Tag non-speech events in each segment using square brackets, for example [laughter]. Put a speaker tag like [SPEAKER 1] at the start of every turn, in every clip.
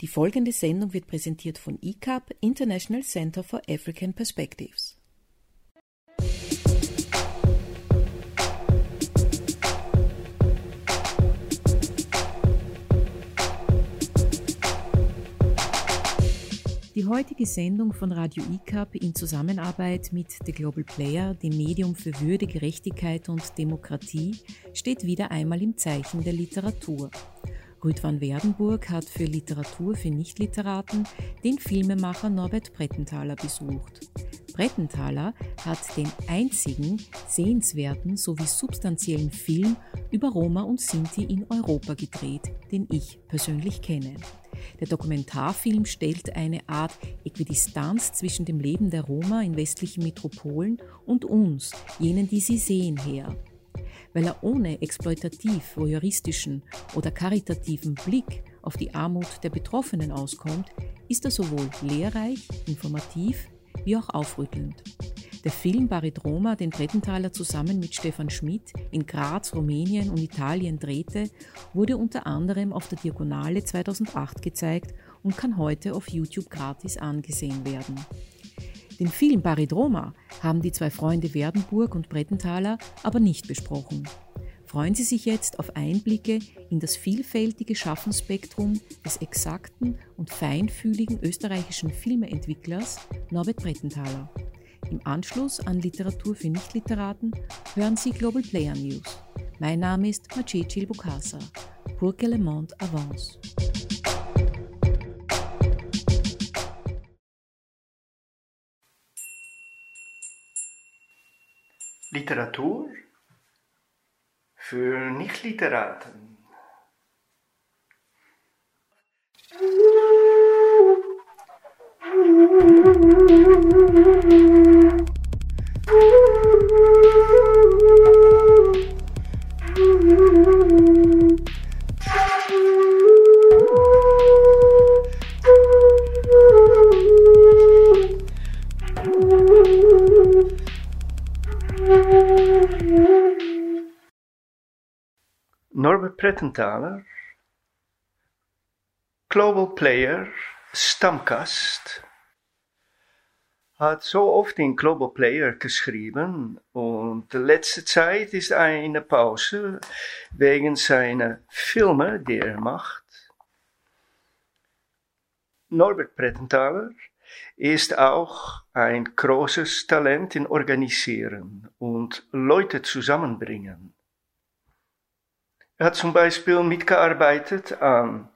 [SPEAKER 1] Die folgende Sendung wird präsentiert von ICAP, International Center for African Perspectives. Die heutige Sendung von Radio ICAP in Zusammenarbeit mit The Global Player, dem Medium für Würde, Gerechtigkeit und Demokratie, steht wieder einmal im Zeichen der Literatur. Rüd van Werdenburg hat für Literatur für Nichtliteraten den Filmemacher Norbert Brettenthaler besucht. Brettenthaler hat den einzigen sehenswerten sowie substanziellen Film über Roma und Sinti in Europa gedreht, den ich persönlich kenne. Der Dokumentarfilm stellt eine Art Äquidistanz zwischen dem Leben der Roma in westlichen Metropolen und uns, jenen, die sie sehen, her weil er ohne exploitativ, voyeuristischen oder karitativen Blick auf die Armut der Betroffenen auskommt, ist er sowohl lehrreich, informativ wie auch aufrüttelnd. Der Film Barit Roma, den Brettenthaler zusammen mit Stefan Schmidt in Graz, Rumänien und Italien drehte, wurde unter anderem auf der Diagonale 2008 gezeigt und kann heute auf YouTube gratis angesehen werden. Den Film Baridroma haben die zwei Freunde Werdenburg und Brettenthaler aber nicht besprochen. Freuen Sie sich jetzt auf Einblicke in das vielfältige Schaffensspektrum des exakten und feinfühligen österreichischen Filmeentwicklers Norbert Brettenthaler. Im Anschluss an Literatur für Nichtliteraten hören Sie Global Player News. Mein Name ist Maciej Bukasa. Pour que le monde avance.
[SPEAKER 2] Literatur für Nichtliteraten. Norbert Prettenthaler, Global Player, Stammgast, hat so oft in Global Player geschrieben und letzte Zeit ist eine Pause wegen seiner Filme, die er macht. Norbert Prettenthaler ist auch ein großes Talent in Organisieren und Leute zusammenbringen. Er hat zum Beispiel mitgearbeitet an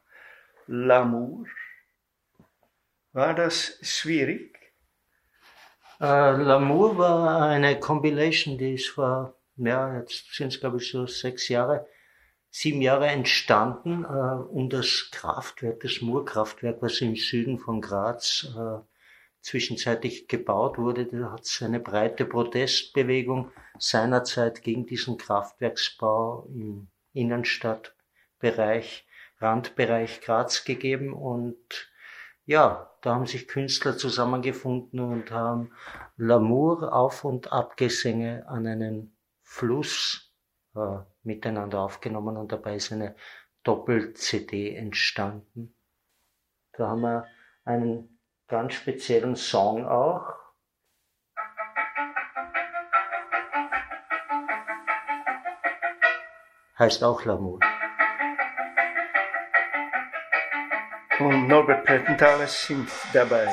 [SPEAKER 2] L'amour. War das schwierig?
[SPEAKER 3] Uh, L'amour war eine Compilation, die ist vor, ja, jetzt sind es glaube ich so sechs Jahre, sieben Jahre entstanden, uh, um das Kraftwerk, das Murkraftwerk, was im Süden von Graz uh, zwischenzeitlich gebaut wurde. Da hat es eine breite Protestbewegung seinerzeit gegen diesen Kraftwerksbau im Innenstadtbereich, Randbereich Graz gegeben und ja, da haben sich Künstler zusammengefunden und haben L'amour, Auf- und Abgesänge an einen Fluss äh, miteinander aufgenommen und dabei ist eine Doppel-CD entstanden. Da haben wir einen ganz speziellen Song auch, heißt auch L'amour.
[SPEAKER 2] Und Norbert Prettenthaler singt dabei.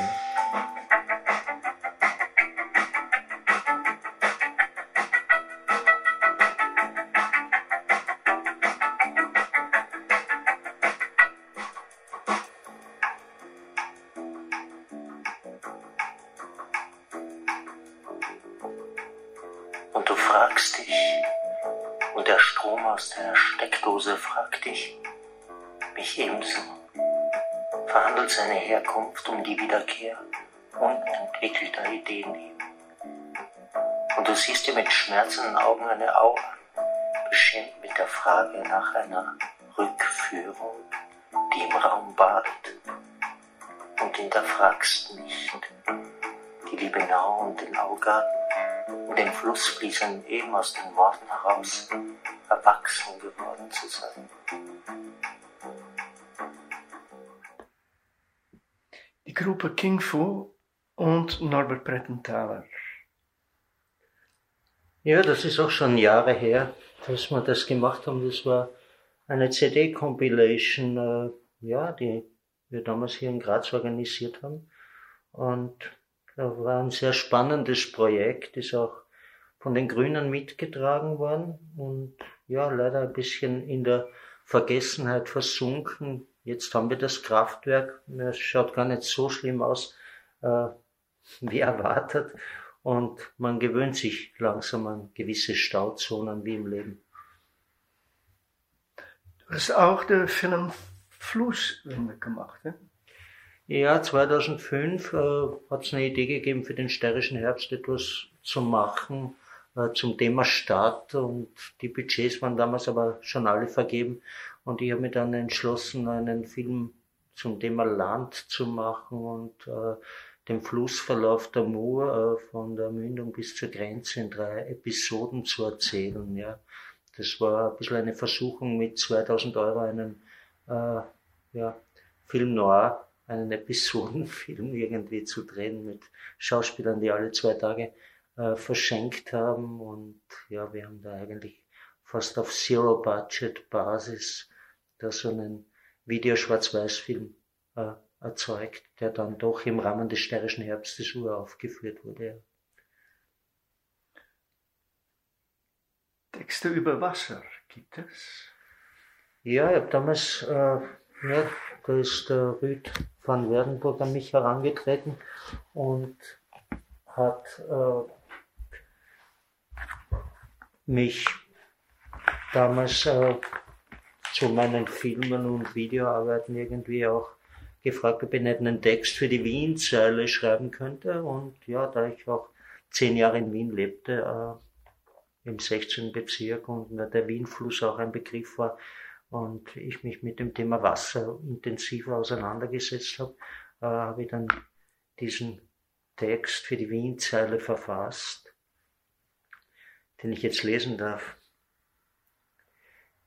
[SPEAKER 3] Heraus erwachsen geworden zu sein.
[SPEAKER 2] Gruppe King Fu und Norbert Prettenthaler.
[SPEAKER 3] Ja, das ist auch schon Jahre her, dass wir das gemacht haben. Das war eine CD-Compilation, äh, ja, die wir damals hier in Graz organisiert haben. Und da war ein sehr spannendes Projekt, ist auch von den Grünen mitgetragen worden und ja, leider ein bisschen in der Vergessenheit versunken. Jetzt haben wir das Kraftwerk, es schaut gar nicht so schlimm aus, äh, wie erwartet. Und man gewöhnt sich langsam an gewisse Stauzonen wie im Leben.
[SPEAKER 2] Du hast auch den Film Flusswinde gemacht, ne?
[SPEAKER 3] Ja, 2005 äh, hat es eine Idee gegeben, für den stärischen Herbst etwas zu machen zum Thema Stadt und die Budgets waren damals aber schon alle vergeben und ich habe mich dann entschlossen, einen Film zum Thema Land zu machen und äh, den Flussverlauf der Mur äh, von der Mündung bis zur Grenze in drei Episoden zu erzählen. Ja. Das war ein bisschen eine Versuchung mit 2000 Euro einen äh, ja, Film noir, einen Episodenfilm [laughs] irgendwie zu drehen mit Schauspielern, die alle zwei Tage äh, verschenkt haben. Und ja, wir haben da eigentlich fast auf Zero-Budget-Basis da so einen Videoschwarz-Weiß-Film äh, erzeugt, der dann doch im Rahmen des stärischen Herbstes uraufgeführt wurde.
[SPEAKER 2] Texte über Wasser gibt es?
[SPEAKER 3] Ja, ich habe damals, äh, ja, da ist der Rüd van Werdenburg an mich herangetreten und hat äh, mich damals äh, zu meinen Filmen und Videoarbeiten irgendwie auch gefragt, ob ich nicht einen Text für die Wien-Zeile schreiben könnte. Und ja, da ich auch zehn Jahre in Wien lebte, äh, im 16. Bezirk und der Wienfluss auch ein Begriff war und ich mich mit dem Thema Wasser intensiver auseinandergesetzt habe, äh, habe ich dann diesen Text für die Wien-Zeile verfasst, den ich jetzt lesen darf.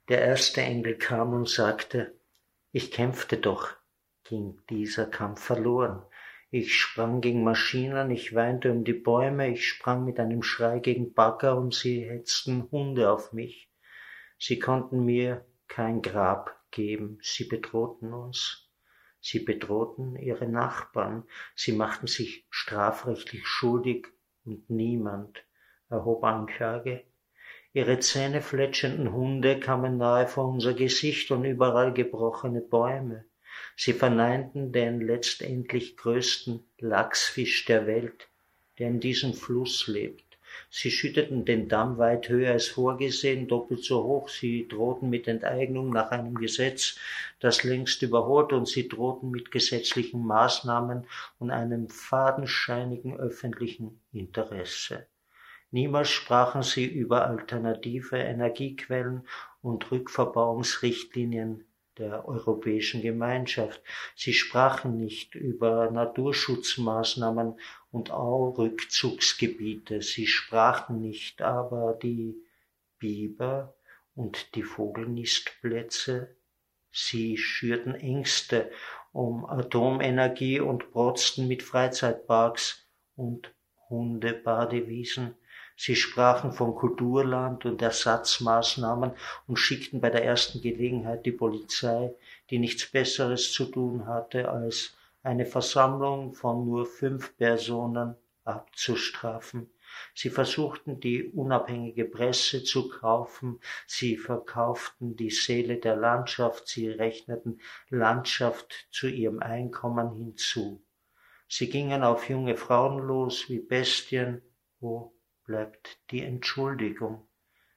[SPEAKER 3] Der erste Engel kam und sagte, ich kämpfte doch, ging dieser Kampf verloren. Ich sprang gegen Maschinen, ich weinte um die Bäume, ich sprang mit einem Schrei gegen Bagger und sie hetzten Hunde auf mich. Sie konnten mir kein Grab geben, sie bedrohten uns. Sie bedrohten ihre Nachbarn, sie machten sich strafrechtlich schuldig und niemand erhob Anklage. Ihre zähnefletschenden Hunde kamen nahe vor unser Gesicht und überall gebrochene Bäume. Sie verneinten den letztendlich größten Lachsfisch der Welt, der in diesem Fluss lebt. Sie schütteten den Damm weit höher als vorgesehen, doppelt so hoch. Sie drohten mit Enteignung nach einem Gesetz, das längst überholt, und sie drohten mit gesetzlichen Maßnahmen und einem fadenscheinigen öffentlichen Interesse. Niemals sprachen sie über alternative Energiequellen und Rückverbauungsrichtlinien der Europäischen Gemeinschaft. Sie sprachen nicht über Naturschutzmaßnahmen und Aurückzugsgebiete. Sie sprachen nicht aber die Biber und die Vogelnistplätze. Sie schürten Ängste um Atomenergie und protzten mit Freizeitparks und Hundebadewiesen. Sie sprachen von Kulturland und Ersatzmaßnahmen und schickten bei der ersten Gelegenheit die Polizei, die nichts Besseres zu tun hatte, als eine Versammlung von nur fünf Personen abzustrafen. Sie versuchten die unabhängige Presse zu kaufen, sie verkauften die Seele der Landschaft, sie rechneten Landschaft zu ihrem Einkommen hinzu. Sie gingen auf junge Frauen los wie Bestien, wo bleibt die Entschuldigung.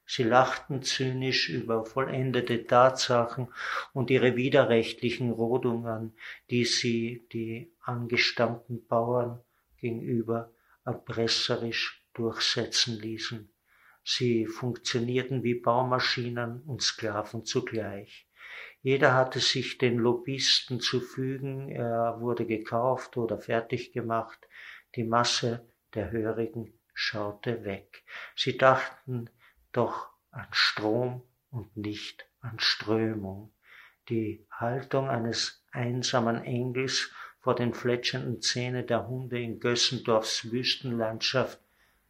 [SPEAKER 3] Sie lachten zynisch über vollendete Tatsachen und ihre widerrechtlichen Rodungen, die sie die angestammten Bauern gegenüber erpresserisch durchsetzen ließen. Sie funktionierten wie Baumaschinen und Sklaven zugleich. Jeder hatte sich den Lobbyisten zu fügen, er wurde gekauft oder fertig gemacht, die Masse der Hörigen schaute weg. Sie dachten doch an Strom und nicht an Strömung. Die Haltung eines einsamen Engels vor den fletschenden Zähnen der Hunde in Gössendorfs Wüstenlandschaft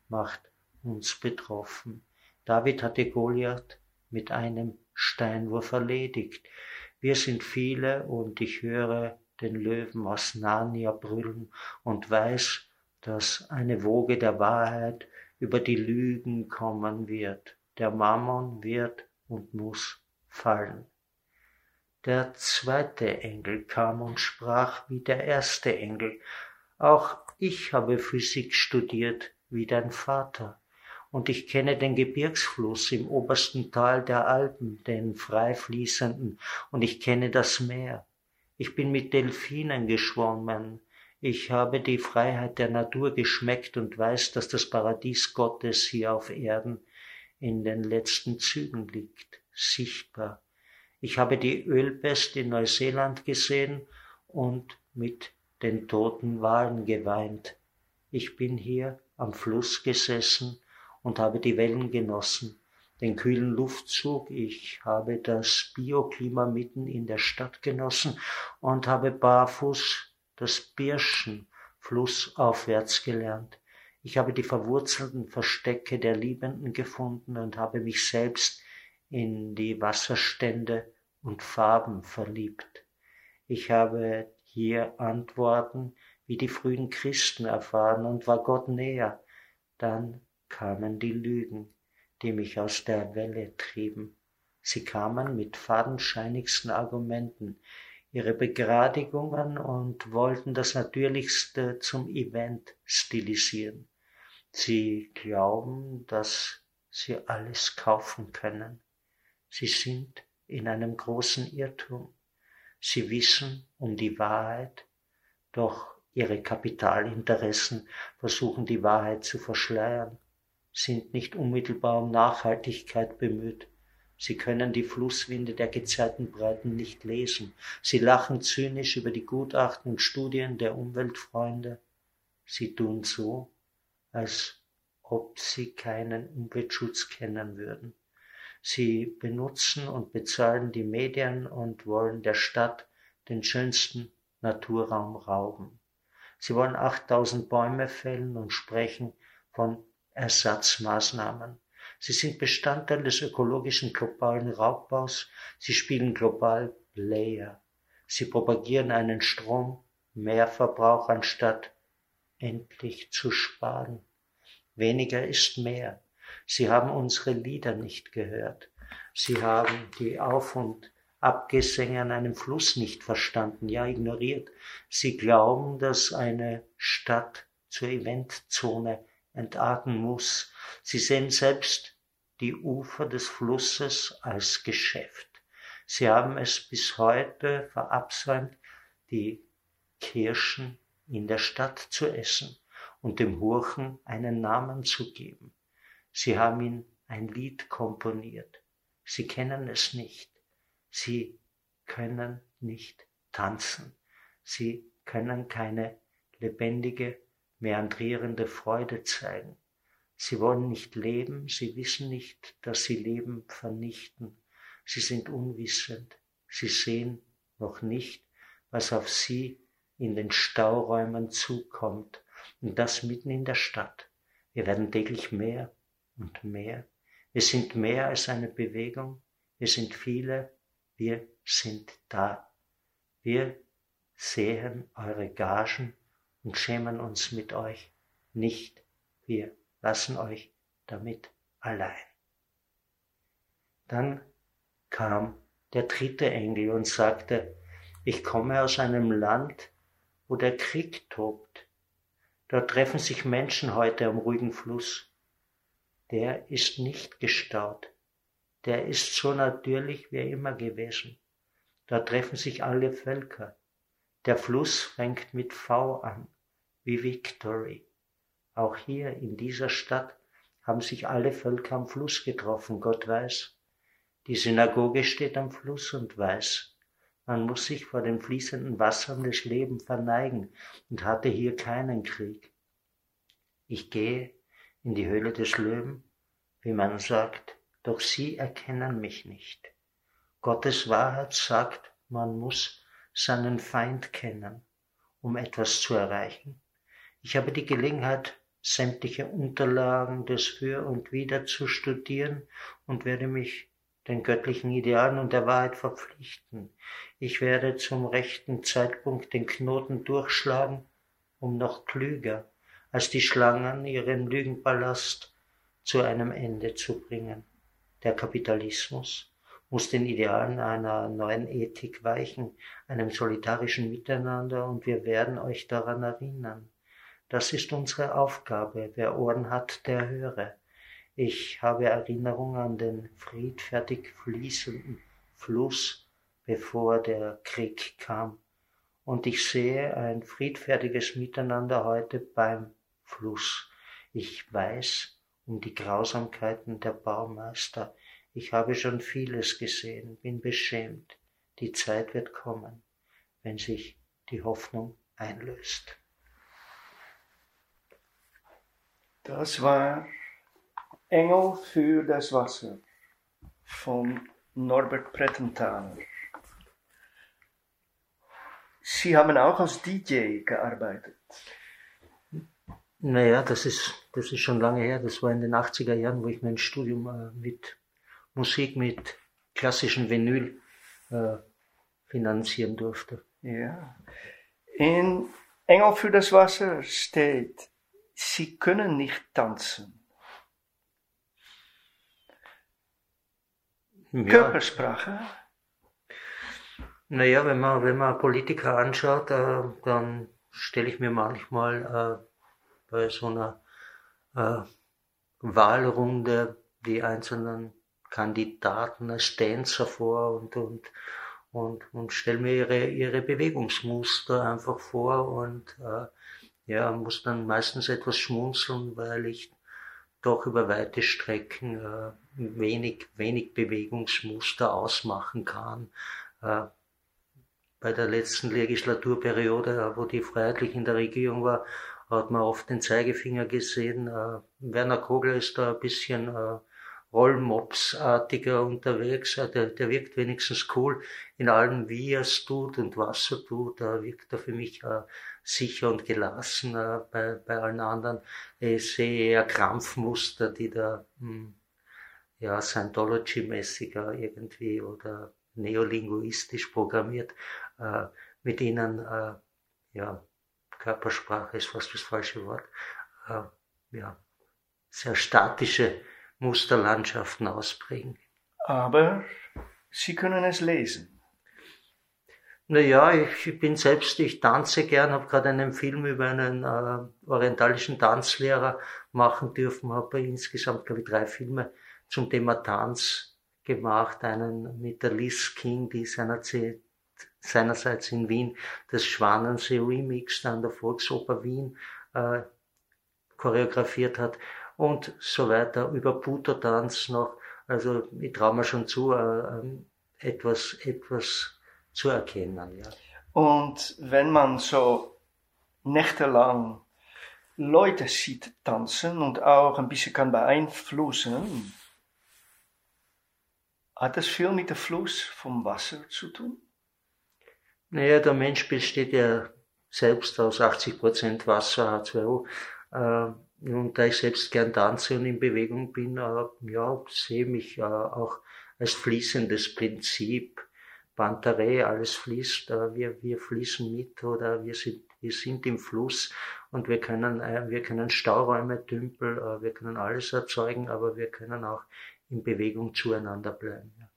[SPEAKER 3] macht uns betroffen. David hatte Goliath mit einem Steinwurf erledigt. Wir sind viele und ich höre den Löwen aus Narnia brüllen und weiß, dass eine Woge der Wahrheit über die Lügen kommen wird. Der Mammon wird und muss fallen. Der zweite Engel kam und sprach wie der erste Engel. Auch ich habe Physik studiert wie dein Vater. Und ich kenne den Gebirgsfluss im obersten Tal der Alpen, den frei fließenden, und ich kenne das Meer. Ich bin mit Delfinen geschwommen. Ich habe die Freiheit der Natur geschmeckt und weiß, dass das Paradies Gottes hier auf Erden in den letzten Zügen liegt, sichtbar. Ich habe die Ölpest in Neuseeland gesehen und mit den toten Walen geweint. Ich bin hier am Fluss gesessen und habe die Wellen genossen, den kühlen Luftzug, ich habe das Bioklima mitten in der Stadt genossen und habe barfuß das Birschen flussaufwärts gelernt. Ich habe die verwurzelten Verstecke der Liebenden gefunden und habe mich selbst in die Wasserstände und Farben verliebt. Ich habe hier Antworten wie die frühen Christen erfahren und war Gott näher. Dann kamen die Lügen, die mich aus der Welle trieben. Sie kamen mit fadenscheinigsten Argumenten, ihre Begradigungen und wollten das Natürlichste zum Event stilisieren. Sie glauben, dass sie alles kaufen können. Sie sind in einem großen Irrtum. Sie wissen um die Wahrheit, doch ihre Kapitalinteressen versuchen die Wahrheit zu verschleiern, sind nicht unmittelbar um Nachhaltigkeit bemüht. Sie können die Flusswinde der Gezeitenbreiten nicht lesen. Sie lachen zynisch über die Gutachten und Studien der Umweltfreunde. Sie tun so, als ob sie keinen Umweltschutz kennen würden. Sie benutzen und bezahlen die Medien und wollen der Stadt den schönsten Naturraum rauben. Sie wollen 8000 Bäume fällen und sprechen von Ersatzmaßnahmen. Sie sind Bestandteil des ökologischen globalen Raubbaus. Sie spielen global Player. Sie propagieren einen Strom, Mehrverbrauch anstatt endlich zu sparen. Weniger ist mehr. Sie haben unsere Lieder nicht gehört. Sie haben die Auf- und Abgesänge an einem Fluss nicht verstanden, ja ignoriert. Sie glauben, dass eine Stadt zur Eventzone entarten muss. Sie sehen selbst die Ufer des Flusses als Geschäft. Sie haben es bis heute verabsäumt, die Kirschen in der Stadt zu essen und dem Hurchen einen Namen zu geben. Sie haben ihm ein Lied komponiert. Sie kennen es nicht. Sie können nicht tanzen. Sie können keine lebendige, meandrierende Freude zeigen. Sie wollen nicht leben, sie wissen nicht, dass sie Leben vernichten. Sie sind unwissend. Sie sehen noch nicht, was auf sie in den Stauräumen zukommt und das mitten in der Stadt. Wir werden täglich mehr und mehr. Wir sind mehr als eine Bewegung, wir sind viele, wir sind da. Wir sehen eure Gagen und schämen uns mit euch nicht. Wir lassen euch damit allein. Dann kam der dritte Engel und sagte, ich komme aus einem Land, wo der Krieg tobt. Dort treffen sich Menschen heute am ruhigen Fluss der ist nicht gestaut. Der ist so natürlich wie immer gewesen. Da treffen sich alle Völker. Der Fluss fängt mit V an, wie Victory. Auch hier in dieser Stadt haben sich alle Völker am Fluss getroffen, Gott weiß. Die Synagoge steht am Fluss und weiß, man muss sich vor den fließenden Wassern des Lebens verneigen und hatte hier keinen Krieg. Ich gehe in die Höhle des Löwen, wie man sagt, doch sie erkennen mich nicht. Gottes Wahrheit sagt, man muss seinen Feind kennen um etwas zu erreichen. Ich habe die Gelegenheit, sämtliche Unterlagen des Für und Wider zu studieren und werde mich den göttlichen Idealen und der Wahrheit verpflichten. Ich werde zum rechten Zeitpunkt den Knoten durchschlagen, um noch klüger als die Schlangen ihren Lügenballast zu einem Ende zu bringen. Der Kapitalismus muss den Idealen einer neuen Ethik weichen, einem solidarischen Miteinander, und wir werden euch daran erinnern. Das ist unsere Aufgabe. Wer Ohren hat, der höre. Ich habe Erinnerung an den friedfertig fließenden Fluss, bevor der Krieg kam. Und ich sehe ein friedfertiges Miteinander heute beim Fluss. Ich weiß um die Grausamkeiten der Baumeister. Ich habe schon vieles gesehen, bin beschämt. Die Zeit wird kommen, wenn sich die Hoffnung einlöst.
[SPEAKER 2] Das war Engel für das Wasser von Norbert Prettenthaler. Sie haben auch als DJ gearbeitet.
[SPEAKER 3] Naja, das ist, das ist schon lange her. Das war in den 80er Jahren, wo ich mein Studium äh, mit Musik, mit klassischen Vinyl äh, finanzieren durfte.
[SPEAKER 2] Ja. In Engel für das Wasser steht, Sie können nicht tanzen. Ja. Körpersprache?
[SPEAKER 3] Naja, wenn man, wenn man Politiker anschaut, äh, dann stelle ich mir manchmal äh, bei so einer äh, Wahlrunde die einzelnen Kandidaten als Tänzer vor und, und, und, und stelle mir ihre, ihre Bewegungsmuster einfach vor und äh, ja, muss dann meistens etwas schmunzeln, weil ich doch über weite Strecken äh, wenig, wenig Bewegungsmuster ausmachen kann. Äh, bei der letzten Legislaturperiode, wo die Freiheitlich in der Regierung war, hat man oft den Zeigefinger gesehen. Äh, Werner Kogler ist da ein bisschen äh, Rollmops-artiger unterwegs. Äh, der, der wirkt wenigstens cool in allem, wie er es tut und was er tut. Da wirkt er für mich äh, sicher und gelassen. Äh, bei, bei allen anderen ich sehe eher Krampfmuster, die da hm, ja, Scientology-mäßiger irgendwie oder neolinguistisch programmiert, äh, mit ihnen äh, ja, Körpersprache ist fast das falsche Wort, äh, ja, sehr statische Musterlandschaften ausprägen.
[SPEAKER 2] Aber Sie können es lesen.
[SPEAKER 3] Naja, ich bin selbst, ich tanze gern, habe gerade einen Film über einen äh, orientalischen Tanzlehrer machen dürfen, habe insgesamt, glaube ich, drei Filme zum Thema Tanz gemacht. Einen mit der Liz King, die seinerzeit seinerseits in Wien das Schwanensee Remix an der Volksoper Wien äh, choreografiert hat und so weiter, über Puto-Tanz noch. Also ich traue mir schon zu, äh, ähm, etwas, etwas zu erkennen. Ja.
[SPEAKER 2] Und wenn man so nächtelang Leute sieht tanzen und auch ein bisschen kann beeinflussen, hat das viel mit dem Fluss vom Wasser zu tun?
[SPEAKER 3] Naja, der Mensch besteht ja selbst aus 80 Prozent Wasser, H2O. Äh, und da ich selbst gern tanze und in Bewegung bin, äh, ja, sehe mich äh, auch als fließendes Prinzip. Pantarei, alles fließt, wir, wir fließen mit oder wir sind, wir sind im Fluss und wir können, wir können Stauräume, Tümpel, wir können alles erzeugen, aber wir können auch in Bewegung zueinander bleiben. Ja.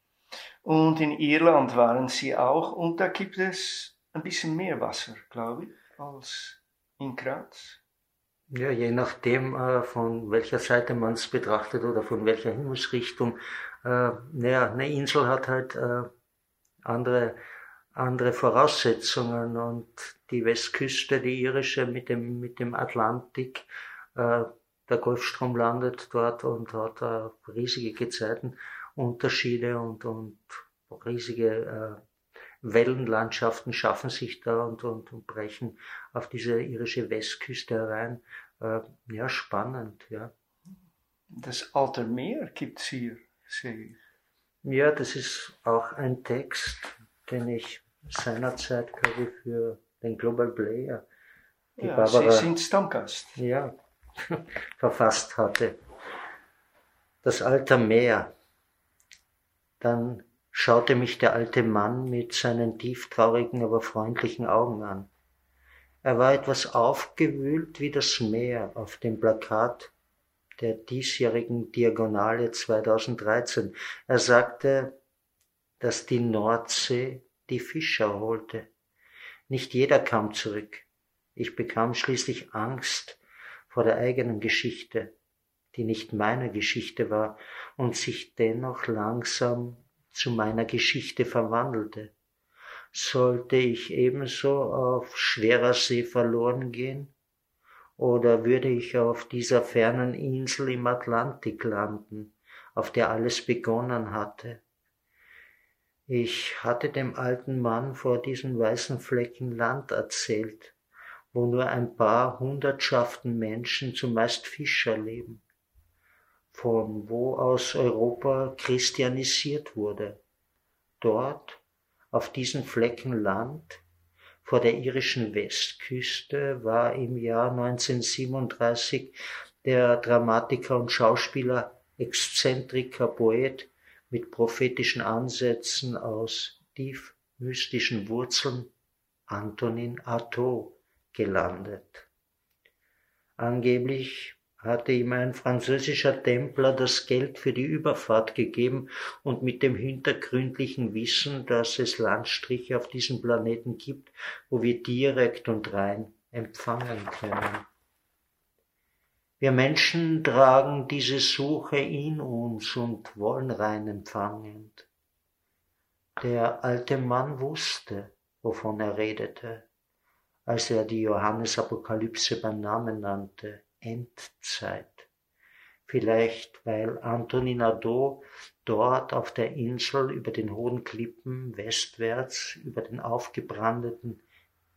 [SPEAKER 2] Und in Irland waren sie auch und da gibt es ein bisschen mehr Wasser, glaube ich, als in Graz.
[SPEAKER 3] Ja, je nachdem, äh, von welcher Seite man es betrachtet oder von welcher Himmelsrichtung. Äh, naja, eine Insel hat halt äh, andere, andere Voraussetzungen und die Westküste, die irische mit dem, mit dem Atlantik, äh, der Golfstrom landet dort und hat äh, riesige Gezeiten Unterschiede und, und riesige äh, Wellenlandschaften schaffen sich da und, und, und brechen auf diese irische Westküste herein. Äh, ja, spannend, ja.
[SPEAKER 2] Das Alte Meer gibt es hier, sehe ich.
[SPEAKER 3] Ja, das ist auch ein Text, den ich seinerzeit, glaube ich, für den Global Player,
[SPEAKER 2] die ja, Barbara, Sie sind Stammgast.
[SPEAKER 3] Ja, [laughs] verfasst hatte. Das alte Meer. Dann schaute mich der alte Mann mit seinen tieftraurigen, aber freundlichen Augen an. Er war etwas aufgewühlt wie das Meer auf dem Plakat der diesjährigen Diagonale 2013. Er sagte, dass die Nordsee die Fischer holte. Nicht jeder kam zurück. Ich bekam schließlich Angst vor der eigenen Geschichte, die nicht meine Geschichte war und sich dennoch langsam zu meiner Geschichte verwandelte. Sollte ich ebenso auf schwerer See verloren gehen? Oder würde ich auf dieser fernen Insel im Atlantik landen, auf der alles begonnen hatte? Ich hatte dem alten Mann vor diesen weißen Flecken Land erzählt, wo nur ein paar Hundertschaften Menschen, zumeist Fischer, leben, von wo aus Europa christianisiert wurde. Dort, auf diesen Flecken Land, vor der irischen Westküste, war im Jahr 1937 der Dramatiker und Schauspieler, Exzentriker, Poet mit prophetischen Ansätzen aus tief mystischen Wurzeln Antonin Artaud gelandet. Angeblich hatte ihm ein französischer Templer das Geld für die Überfahrt gegeben und mit dem hintergründlichen Wissen, dass es Landstriche auf diesem Planeten gibt, wo wir direkt und rein empfangen können. Wir Menschen tragen diese Suche in uns und wollen rein empfangen. Der alte Mann wusste, wovon er redete, als er die Johannesapokalypse beim Namen nannte, Endzeit. Vielleicht weil Antonin Nadeau dort auf der Insel über den hohen Klippen westwärts über den aufgebrandeten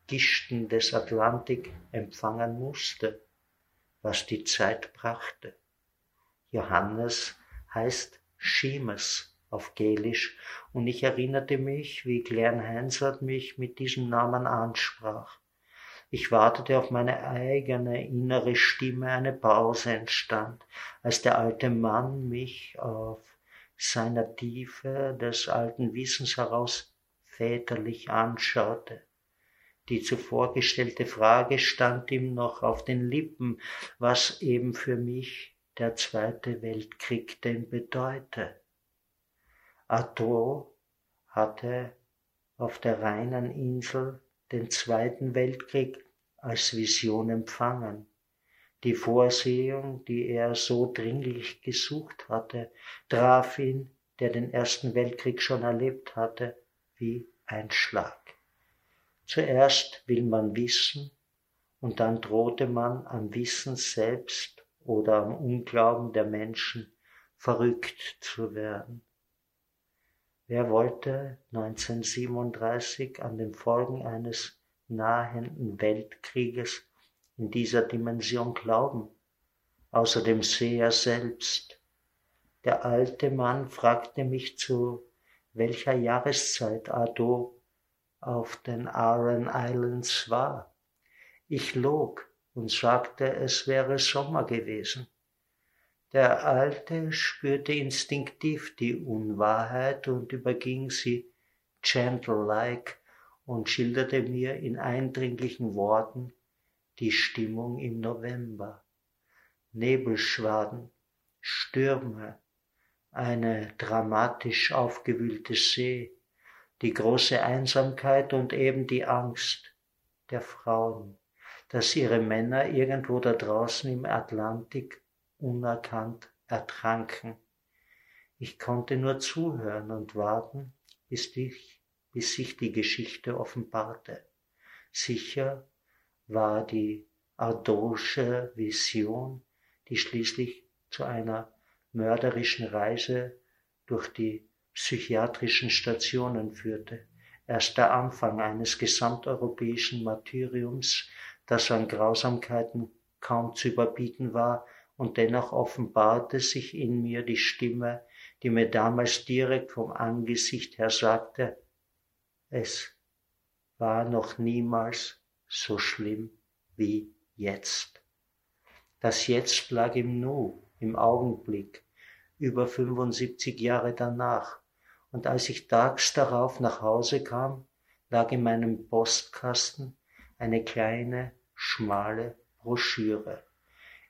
[SPEAKER 3] Gischten des Atlantik empfangen musste was die Zeit brachte. Johannes heißt Schemes auf Gälisch und ich erinnerte mich, wie Klein Heinzert mich mit diesem Namen ansprach. Ich wartete auf meine eigene innere Stimme, eine Pause entstand, als der alte Mann mich auf seiner Tiefe des alten Wissens heraus väterlich anschaute. Die zuvor gestellte Frage stand ihm noch auf den Lippen, was eben für mich der Zweite Weltkrieg denn bedeute. Atto hatte auf der reinen Insel den Zweiten Weltkrieg als Vision empfangen. Die Vorsehung, die er so dringlich gesucht hatte, traf ihn, der den Ersten Weltkrieg schon erlebt hatte, wie ein Schlag. Zuerst will man wissen und dann drohte man am Wissen selbst oder am Unglauben der Menschen verrückt zu werden. Wer wollte 1937 an den Folgen eines nahenden Weltkrieges in dieser Dimension glauben, außer dem Seher selbst? Der alte Mann fragte mich zu welcher Jahreszeit Ado auf den Aran Islands war. Ich log und sagte, es wäre Sommer gewesen. Der Alte spürte instinktiv die Unwahrheit und überging sie gentle-like und schilderte mir in eindringlichen Worten die Stimmung im November. Nebelschwaden, Stürme, eine dramatisch aufgewühlte See, die große Einsamkeit und eben die Angst der Frauen, dass ihre Männer irgendwo da draußen im Atlantik unerkannt ertranken. Ich konnte nur zuhören und warten, bis, ich, bis sich die Geschichte offenbarte. Sicher war die Ardosche Vision, die schließlich zu einer mörderischen Reise durch die psychiatrischen Stationen führte, erst der Anfang eines gesamteuropäischen Martyriums, das an Grausamkeiten kaum zu überbieten war, und dennoch offenbarte sich in mir die Stimme, die mir damals direkt vom Angesicht her sagte, es war noch niemals so schlimm wie jetzt. Das Jetzt lag im Nu, im Augenblick, über 75 Jahre danach. Und als ich tags darauf nach Hause kam, lag in meinem Postkasten eine kleine, schmale Broschüre.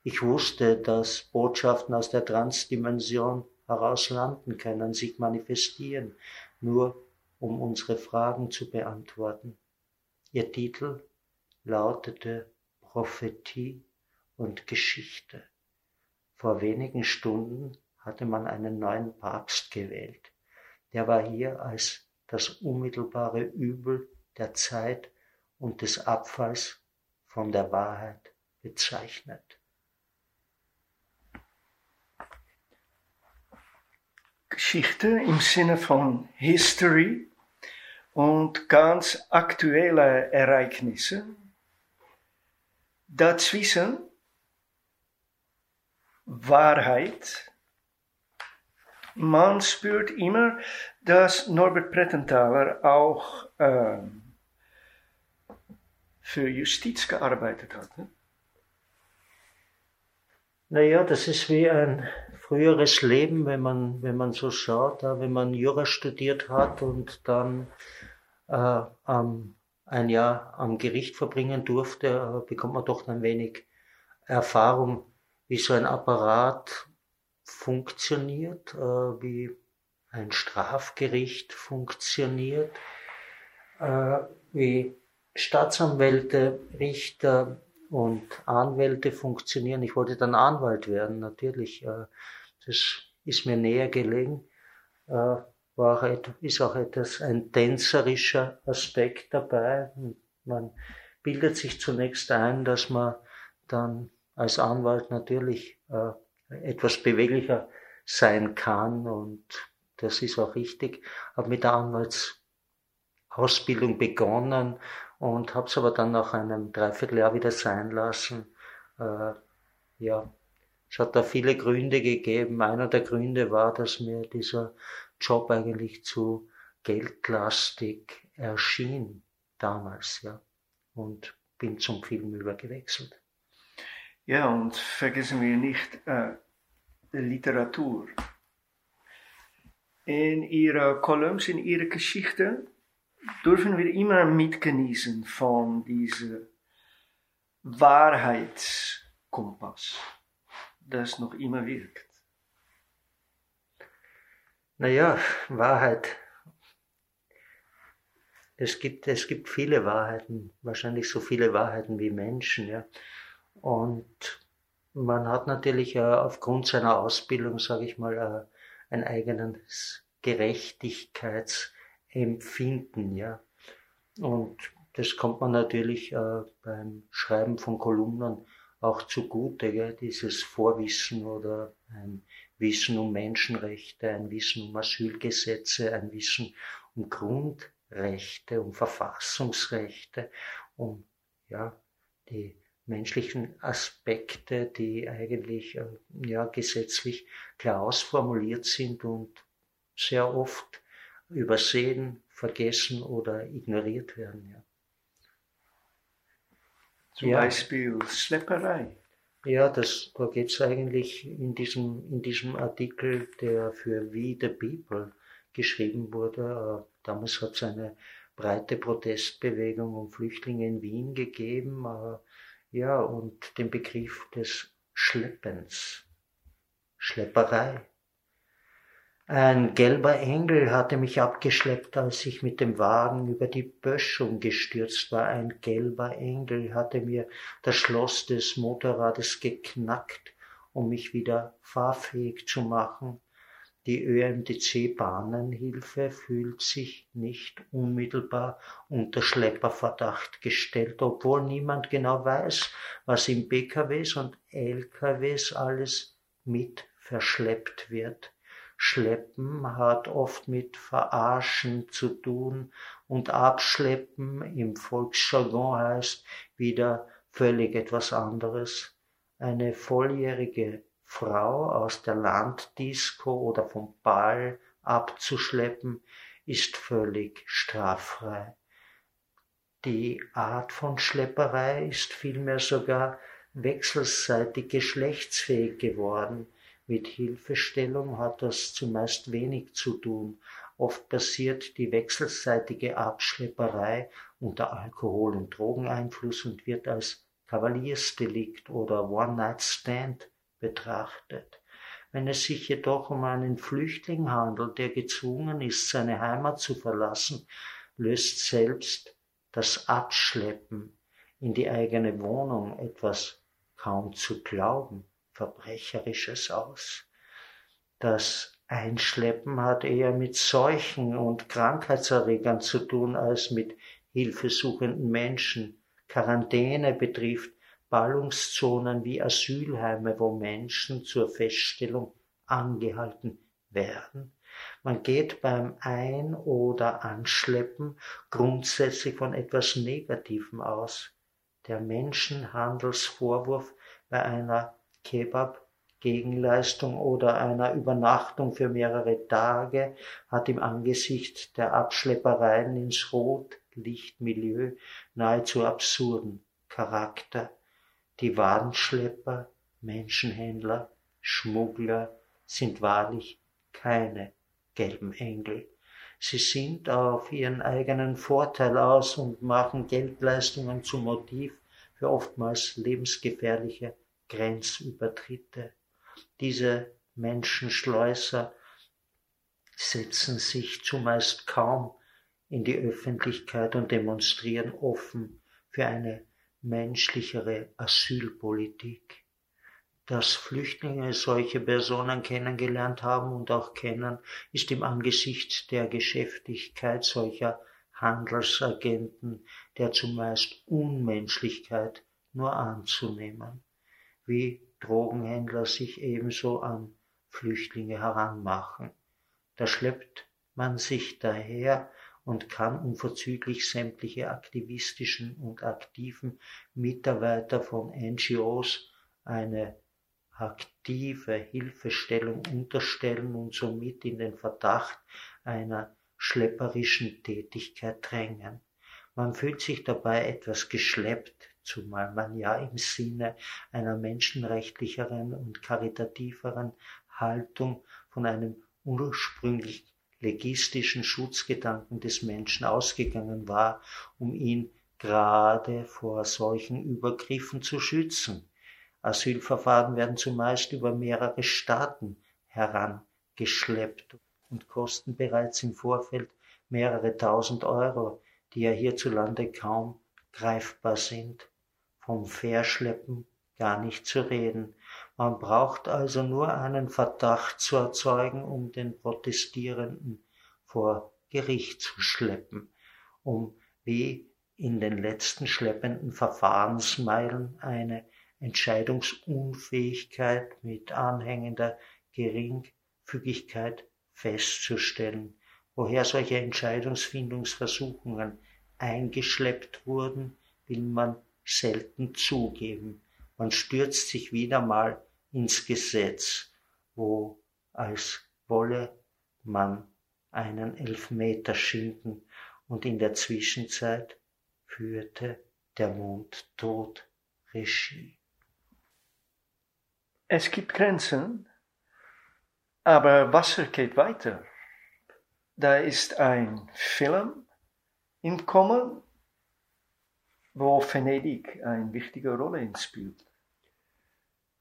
[SPEAKER 3] Ich wusste, dass Botschaften aus der Transdimension heraus landen können, sich manifestieren, nur um unsere Fragen zu beantworten. Ihr Titel lautete Prophetie und Geschichte. Vor wenigen Stunden hatte man einen neuen Papst gewählt. Der war hier als das unmittelbare Übel der Zeit und des Abfalls von der Wahrheit bezeichnet.
[SPEAKER 2] Geschichte im Sinne von History und ganz aktuelle Ereignisse. Dazwischen Wahrheit. Man spürt immer, dass Norbert Prettenthaler auch ähm, für Justiz gearbeitet hat. Ne?
[SPEAKER 3] Naja, das ist wie ein früheres Leben, wenn man, wenn man so schaut, wenn man Jura studiert hat und dann äh, ähm, ein Jahr am Gericht verbringen durfte, äh, bekommt man doch ein wenig Erfahrung, wie so ein Apparat funktioniert, äh, wie ein Strafgericht funktioniert, äh, wie Staatsanwälte, Richter und Anwälte funktionieren. Ich wollte dann Anwalt werden, natürlich. Das ist mir näher gelegen. Äh, war auch, ist auch etwas, ein tänzerischer Aspekt dabei. Man bildet sich zunächst ein, dass man dann als Anwalt natürlich äh, etwas beweglicher sein kann und das ist auch richtig. Habe mit der Anwaltsausbildung begonnen und habe es aber dann nach einem Dreivierteljahr wieder sein lassen. Äh, ja, es hat da viele Gründe gegeben. Einer der Gründe war, dass mir dieser Job eigentlich zu geldlastig erschien damals, ja. Und bin zum Film übergewechselt.
[SPEAKER 2] Ja, und vergessen wir nicht äh, Literatur. In ihrer Kolumns, in ihrer Geschichte dürfen wir immer mitgenießen von diesem Wahrheitskompass, das noch immer wirkt.
[SPEAKER 3] Naja, Wahrheit. Es gibt, es gibt viele Wahrheiten, wahrscheinlich so viele Wahrheiten wie Menschen, ja. Und man hat natürlich äh, aufgrund seiner Ausbildung, sage ich mal, äh, ein eigenes Gerechtigkeitsempfinden, ja. Und das kommt man natürlich äh, beim Schreiben von Kolumnen auch zugute, gell? dieses Vorwissen oder ein Wissen um Menschenrechte, ein Wissen um Asylgesetze, ein Wissen um Grundrechte, um Verfassungsrechte, um ja, die menschlichen Aspekte, die eigentlich äh, ja, gesetzlich klar ausformuliert sind und sehr oft übersehen, vergessen oder ignoriert werden. Ja.
[SPEAKER 2] Zum ja. Beispiel Schlepperei.
[SPEAKER 3] Ja, das, da geht es eigentlich in diesem, in diesem Artikel, der für We the People geschrieben wurde. Äh, damals hat es eine breite Protestbewegung um Flüchtlinge in Wien gegeben. Äh, ja, und den Begriff des Schleppens, Schlepperei. Ein gelber Engel hatte mich abgeschleppt, als ich mit dem Wagen über die Böschung gestürzt war. Ein gelber Engel hatte mir das Schloss des Motorrades geknackt, um mich wieder fahrfähig zu machen. Die ÖMTC-Bahnenhilfe fühlt sich nicht unmittelbar unter Schlepperverdacht gestellt, obwohl niemand genau weiß, was in PKWs und LKWs alles mit verschleppt wird. Schleppen hat oft mit Verarschen zu tun und Abschleppen im Volksjargon heißt wieder völlig etwas anderes. Eine volljährige Frau aus der Landdisco oder vom Ball abzuschleppen, ist völlig straffrei. Die Art von Schlepperei ist vielmehr sogar wechselseitig geschlechtsfähig geworden. Mit Hilfestellung hat das zumeist wenig zu tun. Oft passiert die wechselseitige Abschlepperei unter Alkohol- und Drogeneinfluss und wird als Kavaliersdelikt oder One-Night-Stand betrachtet. Wenn es sich jedoch um einen Flüchtling handelt, der gezwungen ist, seine Heimat zu verlassen, löst selbst das Abschleppen in die eigene Wohnung etwas kaum zu glauben Verbrecherisches aus. Das Einschleppen hat eher mit Seuchen und Krankheitserregern zu tun als mit hilfesuchenden Menschen. Quarantäne betrifft Ballungszonen wie Asylheime, wo Menschen zur Feststellung angehalten werden. Man geht beim Ein- oder Anschleppen grundsätzlich von etwas Negativem aus. Der Menschenhandelsvorwurf bei einer Kebab-Gegenleistung oder einer Übernachtung für mehrere Tage hat im Angesicht der Abschleppereien ins Rotlichtmilieu nahezu absurden Charakter. Die Warenschlepper, Menschenhändler, Schmuggler sind wahrlich keine gelben Engel. Sie sind auf ihren eigenen Vorteil aus und machen Geldleistungen zum Motiv für oftmals lebensgefährliche Grenzübertritte. Diese Menschenschleuser setzen sich zumeist kaum in die Öffentlichkeit und demonstrieren offen für eine menschlichere Asylpolitik. Dass Flüchtlinge solche Personen kennengelernt haben und auch kennen, ist im Angesicht der Geschäftigkeit solcher Handelsagenten, der zumeist Unmenschlichkeit nur anzunehmen, wie Drogenhändler sich ebenso an Flüchtlinge heranmachen. Da schleppt man sich daher und kann unverzüglich sämtliche aktivistischen und aktiven Mitarbeiter von NGOs eine aktive Hilfestellung unterstellen und somit in den Verdacht einer schlepperischen Tätigkeit drängen. Man fühlt sich dabei etwas geschleppt, zumal man ja im Sinne einer menschenrechtlicheren und karitativeren Haltung von einem ursprünglich legistischen Schutzgedanken des Menschen ausgegangen war, um ihn gerade vor solchen Übergriffen zu schützen. Asylverfahren werden zumeist über mehrere Staaten herangeschleppt und kosten bereits im Vorfeld mehrere tausend Euro, die ja hierzulande kaum greifbar sind. Vom Verschleppen gar nicht zu reden. Man braucht also nur einen Verdacht zu erzeugen, um den Protestierenden vor Gericht zu schleppen, um wie in den letzten schleppenden Verfahrensmeilen eine Entscheidungsunfähigkeit mit anhängender Geringfügigkeit festzustellen. Woher solche Entscheidungsfindungsversuchungen eingeschleppt wurden, will man selten zugeben. Man stürzt sich wieder mal ins Gesetz, wo als wolle man einen Elfmeter schinden und in der Zwischenzeit führte der Mondtod Regie.
[SPEAKER 2] Es gibt Grenzen, aber Wasser geht weiter. Da ist ein Film im Kommen, wo Venedig eine wichtige Rolle spielt.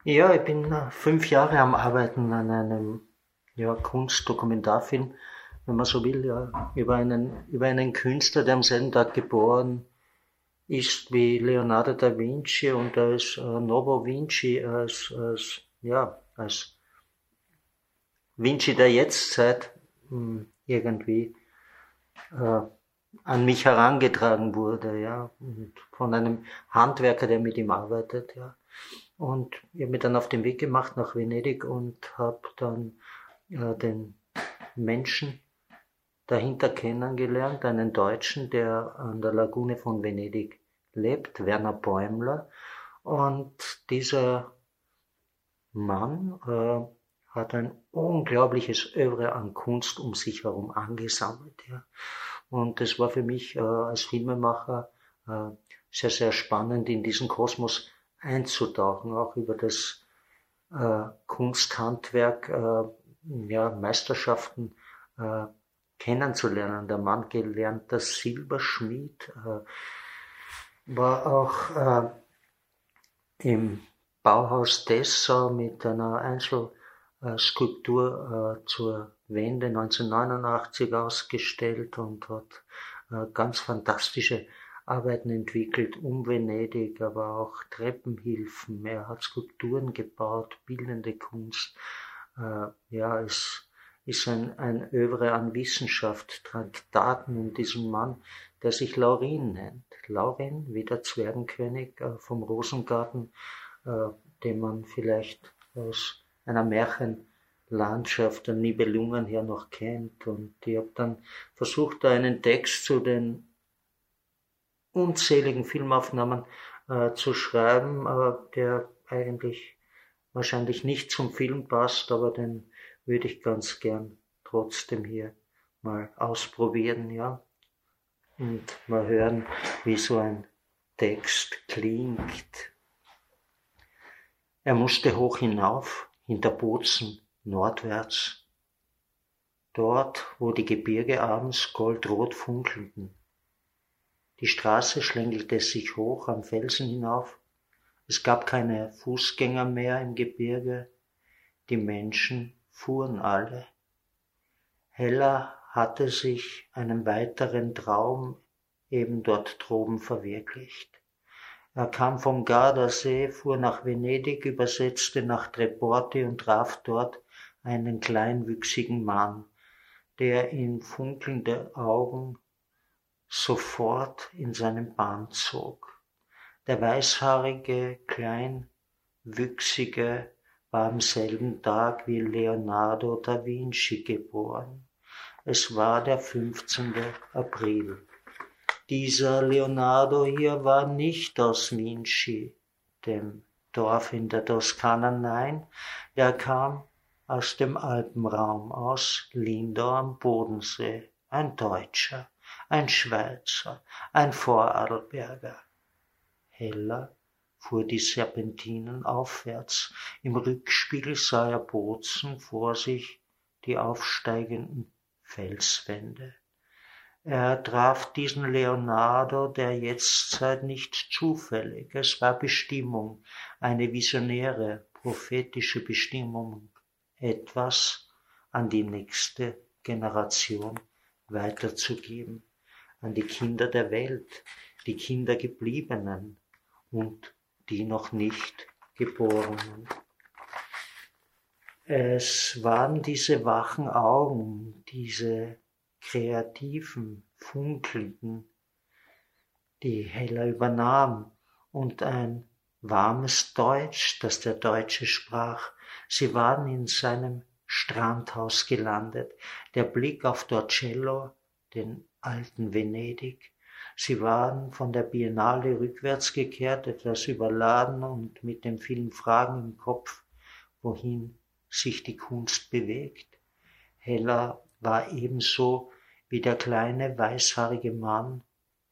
[SPEAKER 3] Ja, ich bin fünf Jahre am Arbeiten an einem ja, Kunstdokumentarfilm, wenn man so will, ja, über einen, über einen Künstler, der am selben Tag geboren ist wie Leonardo da Vinci und als äh, Novo Vinci, als, als, ja, als Vinci der Jetztzeit hm, irgendwie äh, an mich herangetragen wurde, ja, und von einem Handwerker, der mit ihm arbeitet, ja. Und ich habe mich dann auf den Weg gemacht nach Venedig und habe dann äh, den Menschen dahinter kennengelernt, einen Deutschen, der an der Lagune von Venedig lebt, Werner Bäumler. Und dieser Mann äh, hat ein unglaubliches Övre an Kunst um sich herum angesammelt. Ja. Und das war für mich äh, als Filmemacher äh, sehr, sehr spannend in diesen Kosmos einzutauchen, auch über das äh, Kunsthandwerk, äh, ja, Meisterschaften äh, kennenzulernen. Der Mann gelernter Silberschmied äh, war auch äh, im Bauhaus Dessau mit einer Einzelskulptur äh, zur Wende 1989 ausgestellt und hat äh, ganz fantastische Arbeiten entwickelt um Venedig, aber auch Treppenhilfen. Er hat Skulpturen gebaut, bildende Kunst. Äh, ja, es ist ein, ein Övre an Wissenschaft, Traktaten und diesem Mann, der sich Laurin nennt. Laurin, wie der Zwergenkönig äh, vom Rosengarten, den man vielleicht aus einer Märchenlandschaft der Nibelungen her noch kennt. Und ich habe dann versucht, da einen Text zu den unzähligen Filmaufnahmen äh, zu schreiben, äh, der eigentlich wahrscheinlich nicht zum Film passt, aber den würde ich ganz gern trotzdem hier mal ausprobieren, ja. Und mal hören, wie so ein Text klingt. Er musste hoch hinauf, hinter Bozen, nordwärts. Dort, wo die Gebirge abends goldrot funkelten. Die Straße schlängelte sich hoch am Felsen hinauf. Es gab keine Fußgänger mehr im Gebirge. Die Menschen fuhren alle. Hella hatte sich einen weiteren Traum eben dort droben verwirklicht. Er kam vom Gardasee, fuhr nach Venedig, übersetzte nach Treporti und traf dort einen kleinwüchsigen Mann, der in funkelnde Augen sofort in seinen Bann zog. Der weißhaarige, kleinwüchsige war am selben Tag wie Leonardo da Vinci geboren. Es war der 15. April. Dieser Leonardo hier war nicht aus Vinci, dem Dorf in der Toskana, nein, er kam aus dem Alpenraum, aus Lindau am Bodensee, ein Deutscher ein Schweizer, ein Vorarlberger. Heller fuhr die Serpentinen aufwärts. Im Rückspiegel sah er Bozen vor sich, die aufsteigenden Felswände. Er traf diesen Leonardo der Jetztzeit nicht zufällig. Es war Bestimmung, eine visionäre, prophetische Bestimmung, etwas an die nächste Generation weiterzugeben an die Kinder der Welt, die Kinder gebliebenen und die noch nicht geborenen. Es waren diese wachen Augen, diese kreativen, funkelnden, die Heller übernahm und ein warmes Deutsch, das der Deutsche sprach. Sie waren in seinem Strandhaus gelandet. Der Blick auf Torcello, den alten Venedig. Sie waren von der Biennale rückwärts gekehrt, etwas überladen und mit den vielen Fragen im Kopf, wohin sich die Kunst bewegt. Heller war ebenso wie der kleine weißhaarige Mann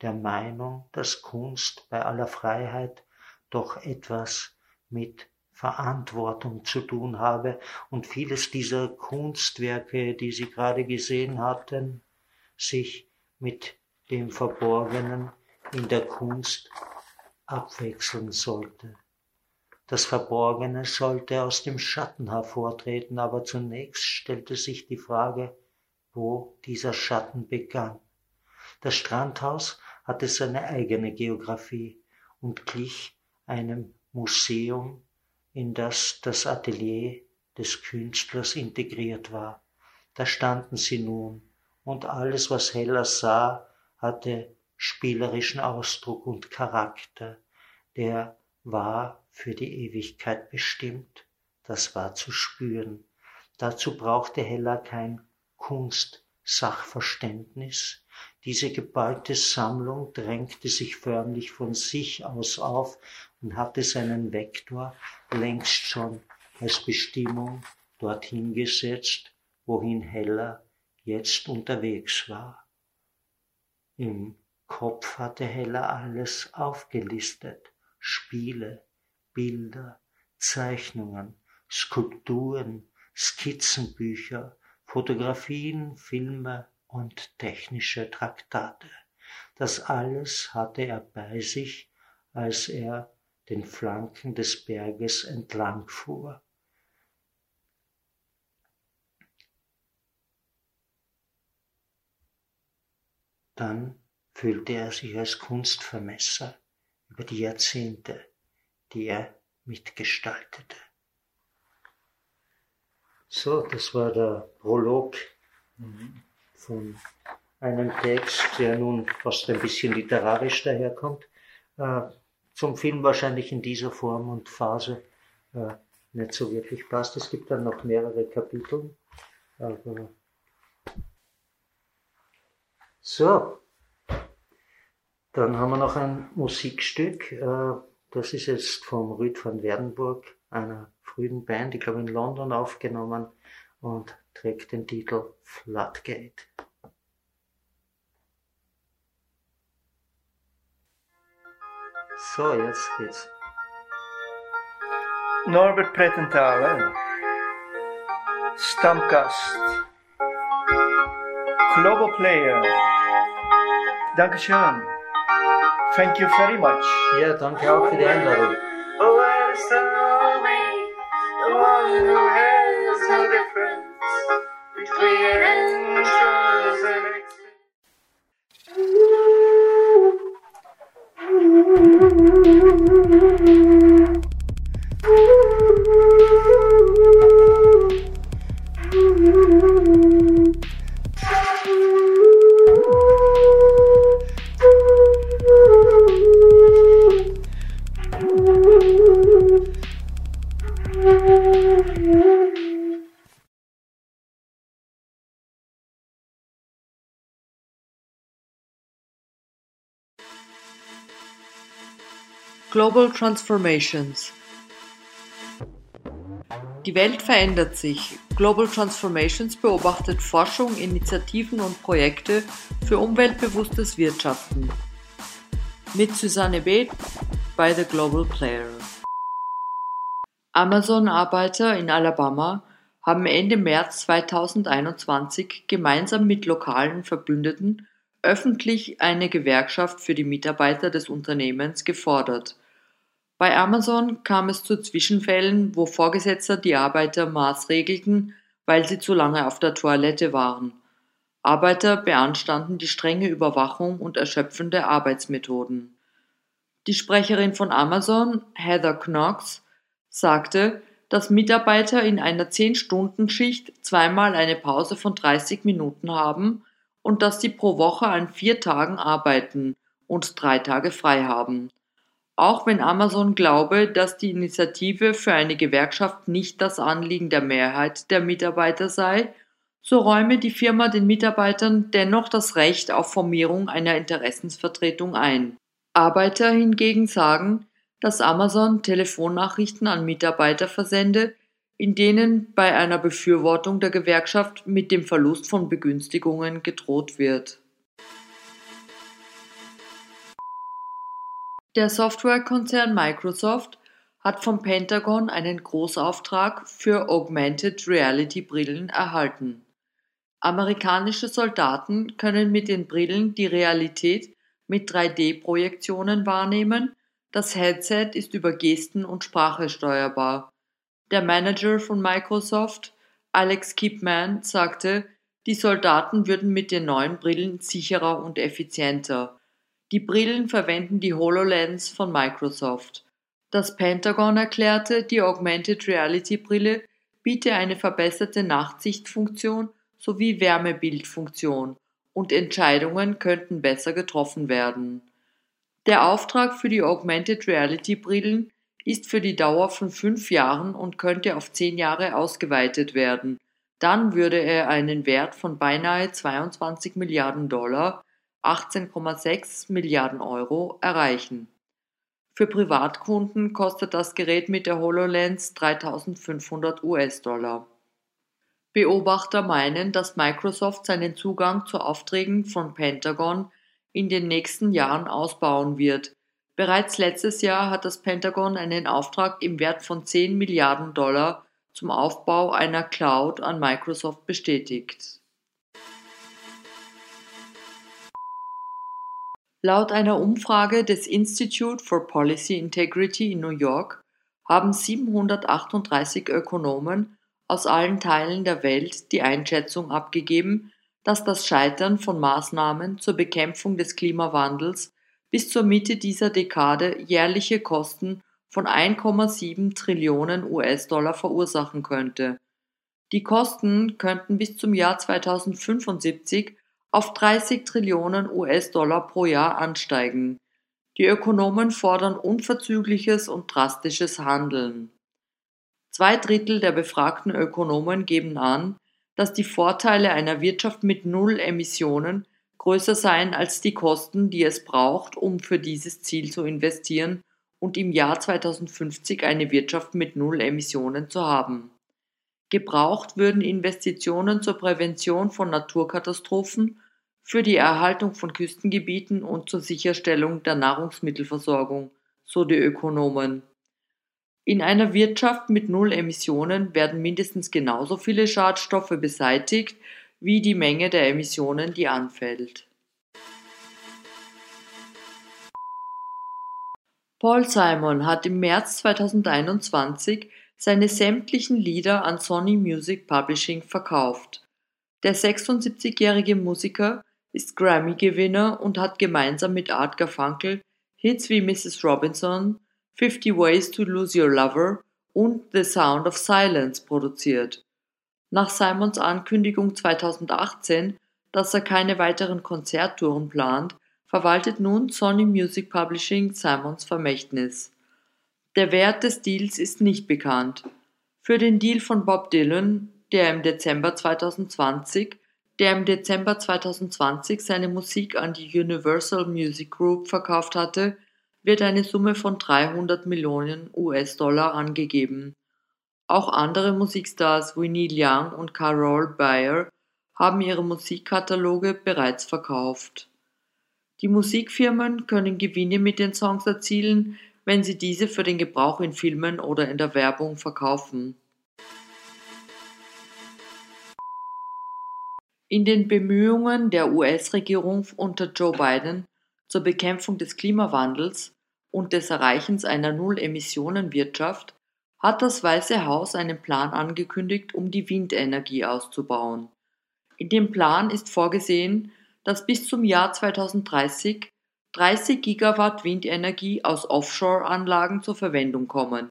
[SPEAKER 3] der Meinung, dass Kunst bei aller Freiheit doch etwas mit Verantwortung zu tun habe und vieles dieser Kunstwerke, die Sie gerade gesehen hatten, sich mit dem Verborgenen in der Kunst abwechseln sollte. Das Verborgene sollte aus dem Schatten hervortreten, aber zunächst stellte sich die Frage, wo dieser Schatten begann. Das Strandhaus hatte seine eigene Geographie und glich einem Museum, in das das Atelier des Künstlers integriert war. Da standen sie nun, und alles, was Heller sah, hatte spielerischen Ausdruck und Charakter, der war für die Ewigkeit bestimmt, das war zu spüren. Dazu brauchte Heller kein Kunstsachverständnis. Diese geballte Sammlung drängte sich förmlich von sich aus auf und hatte seinen Vektor längst schon als Bestimmung dorthin gesetzt, wohin Heller jetzt unterwegs war. Im Kopf hatte Heller alles aufgelistet. Spiele, Bilder, Zeichnungen, Skulpturen, Skizzenbücher, Fotografien, Filme und technische Traktate. Das alles hatte er bei sich, als er den Flanken des Berges entlang fuhr. Dann fühlte er sich als Kunstvermesser über die Jahrzehnte, die er mitgestaltete. So, das war der Prolog von einem Text, der nun fast ein bisschen literarisch daherkommt, äh, zum Film wahrscheinlich in dieser Form und Phase äh, nicht so wirklich passt. Es gibt dann noch mehrere Kapitel, aber so, dann haben wir noch ein Musikstück. Äh, das ist jetzt vom Rüd van Werdenburg, einer frühen Band, ich glaube in London aufgenommen und trägt den Titel Floodgate. So, jetzt geht's.
[SPEAKER 2] Norbert Prettenthaler, Stammgast, Global Player. Dankeschön. Thank you very much.
[SPEAKER 3] Ja, danke auch für die Einladung.
[SPEAKER 4] Oh,
[SPEAKER 5] Global Transformations Die Welt verändert sich. Global Transformations beobachtet Forschung, Initiativen und Projekte für umweltbewusstes Wirtschaften. Mit Susanne Beth bei The Global Player. Amazon-Arbeiter in Alabama haben Ende März 2021 gemeinsam mit lokalen Verbündeten öffentlich eine Gewerkschaft für die Mitarbeiter des Unternehmens gefordert. Bei Amazon kam es zu Zwischenfällen, wo Vorgesetzte die Arbeiter maßregelten, weil sie zu lange auf der Toilette waren. Arbeiter beanstanden die strenge Überwachung und erschöpfende Arbeitsmethoden. Die Sprecherin von Amazon, Heather Knox, sagte, dass Mitarbeiter in einer 10-Stunden-Schicht zweimal eine Pause von 30 Minuten haben und dass sie pro Woche an vier Tagen arbeiten und drei Tage frei haben. Auch wenn Amazon glaube, dass die Initiative für eine Gewerkschaft nicht das Anliegen der Mehrheit der Mitarbeiter sei, so räume die Firma den Mitarbeitern dennoch das Recht auf Formierung einer Interessensvertretung ein. Arbeiter hingegen sagen, dass Amazon Telefonnachrichten an Mitarbeiter versende, in denen bei einer Befürwortung der Gewerkschaft mit dem Verlust von Begünstigungen gedroht wird. Der Softwarekonzern Microsoft hat vom Pentagon einen Großauftrag für Augmented Reality Brillen erhalten. Amerikanische Soldaten können mit den Brillen die Realität mit 3D-Projektionen wahrnehmen. Das Headset ist über Gesten und Sprache steuerbar. Der Manager von Microsoft, Alex Kipman, sagte, die Soldaten würden mit den neuen Brillen sicherer und effizienter. Die Brillen verwenden die HoloLens von Microsoft. Das Pentagon erklärte, die Augmented Reality Brille biete eine verbesserte Nachtsichtfunktion sowie Wärmebildfunktion und Entscheidungen könnten besser getroffen werden. Der Auftrag für die Augmented Reality Brillen ist für die Dauer von fünf Jahren und könnte auf zehn Jahre ausgeweitet werden. Dann würde er einen Wert von beinahe 22 Milliarden Dollar 18,6 Milliarden Euro erreichen. Für Privatkunden kostet das Gerät mit der HoloLens 3500 US-Dollar. Beobachter meinen, dass Microsoft seinen Zugang zu Aufträgen von Pentagon in den nächsten Jahren ausbauen wird. Bereits letztes Jahr hat das Pentagon einen Auftrag im Wert von 10 Milliarden Dollar zum Aufbau einer Cloud an Microsoft bestätigt. Laut einer Umfrage des Institute for Policy Integrity in New York haben 738 Ökonomen aus allen Teilen der Welt die Einschätzung abgegeben, dass das Scheitern von Maßnahmen zur Bekämpfung des Klimawandels bis zur Mitte dieser Dekade jährliche Kosten von 1,7 Trillionen US-Dollar verursachen könnte. Die Kosten könnten bis zum Jahr 2075 auf 30 Trillionen US-Dollar pro Jahr ansteigen. Die Ökonomen fordern unverzügliches und drastisches Handeln. Zwei Drittel der befragten Ökonomen geben an, dass die Vorteile einer Wirtschaft mit Null Emissionen größer seien als die Kosten, die es braucht, um für dieses Ziel zu investieren und im Jahr 2050 eine Wirtschaft mit Null Emissionen zu haben. Gebraucht würden Investitionen zur Prävention von Naturkatastrophen, für die Erhaltung von Küstengebieten und zur Sicherstellung der Nahrungsmittelversorgung, so die Ökonomen. In einer Wirtschaft mit Null Emissionen werden mindestens genauso viele Schadstoffe beseitigt, wie die Menge der Emissionen, die anfällt. Paul Simon hat im März 2021 seine sämtlichen Lieder an Sony Music Publishing verkauft. Der 76-jährige Musiker ist Grammy-Gewinner und hat gemeinsam mit Art Garfunkel Hits wie Mrs. Robinson, Fifty Ways to Lose Your Lover und The Sound of Silence produziert. Nach Simons Ankündigung 2018, dass er keine weiteren Konzerttouren plant, verwaltet nun Sony Music Publishing Simons Vermächtnis. Der Wert des Deals ist nicht bekannt. Für den Deal von Bob Dylan, der im Dezember 2020 der im Dezember 2020 seine Musik an die Universal Music Group verkauft hatte, wird eine Summe von 300 Millionen US-Dollar angegeben. Auch andere Musikstars wie Neil Young und Carol Bayer haben ihre Musikkataloge bereits verkauft. Die Musikfirmen können Gewinne mit den Songs erzielen, wenn sie diese für den Gebrauch in Filmen oder in der Werbung verkaufen. In den Bemühungen der US-Regierung unter Joe Biden zur Bekämpfung des Klimawandels und des Erreichens einer Null-Emissionen-Wirtschaft hat das Weiße Haus einen Plan angekündigt, um die Windenergie auszubauen. In dem Plan ist vorgesehen, dass bis zum Jahr 2030 30 Gigawatt Windenergie aus Offshore-Anlagen zur Verwendung kommen.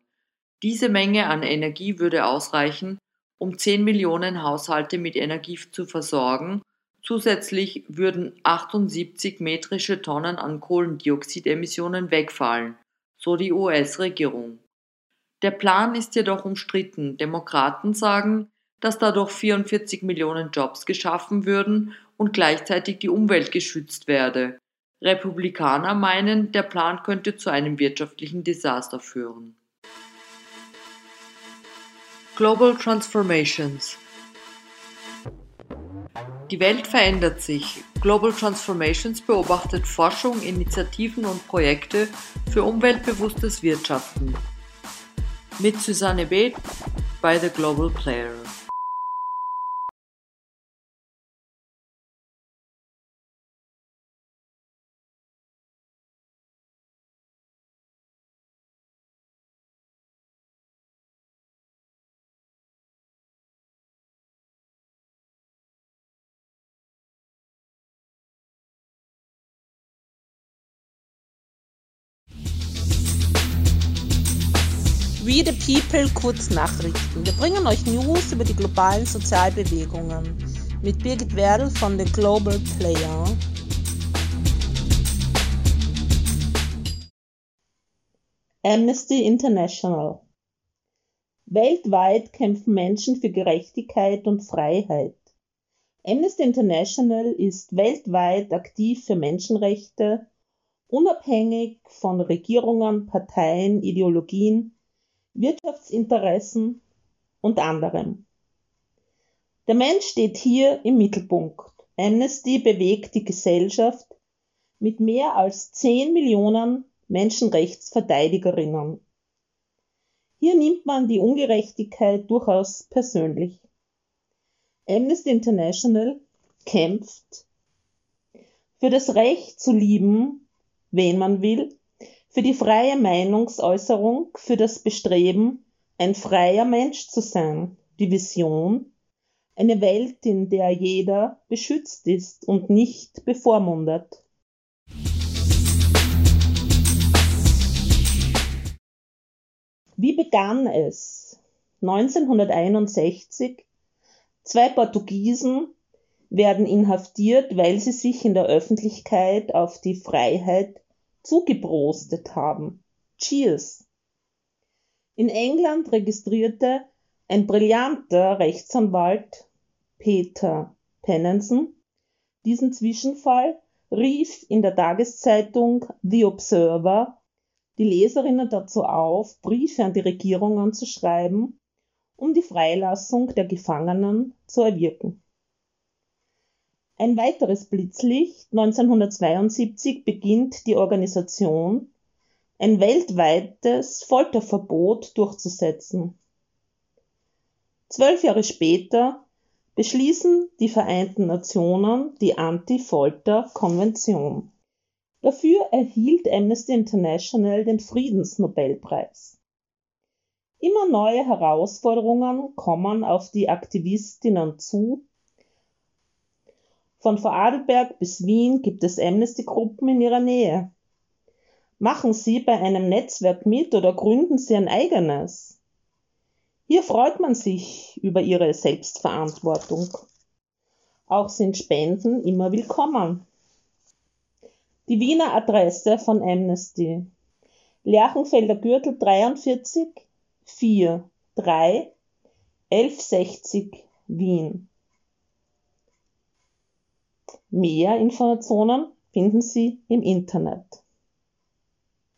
[SPEAKER 5] Diese Menge an Energie würde ausreichen, um 10 Millionen Haushalte mit Energie zu versorgen. Zusätzlich würden 78 metrische Tonnen an Kohlendioxidemissionen wegfallen, so die US-Regierung. Der Plan ist jedoch umstritten. Demokraten sagen, dass dadurch 44 Millionen Jobs geschaffen würden und gleichzeitig die Umwelt geschützt werde. Republikaner meinen, der Plan könnte zu einem wirtschaftlichen Desaster führen. Global Transformations Die Welt verändert sich. Global Transformations beobachtet Forschung, Initiativen und Projekte für umweltbewusstes Wirtschaften. Mit Susanne B. bei The Global Player.
[SPEAKER 6] We the People Kurznachrichten. Wir bringen euch News über die globalen Sozialbewegungen mit Birgit Werdl von The Global Player. Amnesty International. Weltweit kämpfen Menschen für Gerechtigkeit und Freiheit. Amnesty International ist weltweit aktiv für Menschenrechte, unabhängig von Regierungen, Parteien, Ideologien Wirtschaftsinteressen und anderem. Der Mensch steht hier im Mittelpunkt. Amnesty bewegt die Gesellschaft mit mehr als 10 Millionen Menschenrechtsverteidigerinnen. Hier nimmt man die Ungerechtigkeit durchaus persönlich. Amnesty International kämpft für das Recht zu lieben, wen man will, für die freie Meinungsäußerung, für das Bestreben, ein freier Mensch zu sein, die Vision, eine Welt, in der jeder beschützt ist und nicht bevormundet. Wie begann es? 1961 Zwei Portugiesen werden inhaftiert, weil sie sich in der Öffentlichkeit auf die Freiheit zugeprostet haben. Cheers! In England registrierte ein brillanter Rechtsanwalt Peter Pennenson diesen Zwischenfall, rief in der Tageszeitung The Observer die Leserinnen dazu auf, Briefe an die Regierungen zu schreiben, um die Freilassung der Gefangenen zu erwirken. Ein weiteres Blitzlicht 1972 beginnt die Organisation, ein weltweites Folterverbot durchzusetzen. Zwölf Jahre später beschließen die Vereinten Nationen die Anti-Folter-Konvention. Dafür erhielt Amnesty International den Friedensnobelpreis. Immer neue Herausforderungen kommen auf die Aktivistinnen zu. Von Vorarlberg bis Wien gibt es Amnesty-Gruppen in ihrer Nähe. Machen Sie bei einem Netzwerk mit oder gründen Sie ein eigenes. Hier freut man sich über Ihre Selbstverantwortung. Auch sind Spenden immer willkommen. Die Wiener Adresse von Amnesty. Lerchenfelder Gürtel 43 4 3 1160 Wien. Mehr Informationen finden Sie im Internet.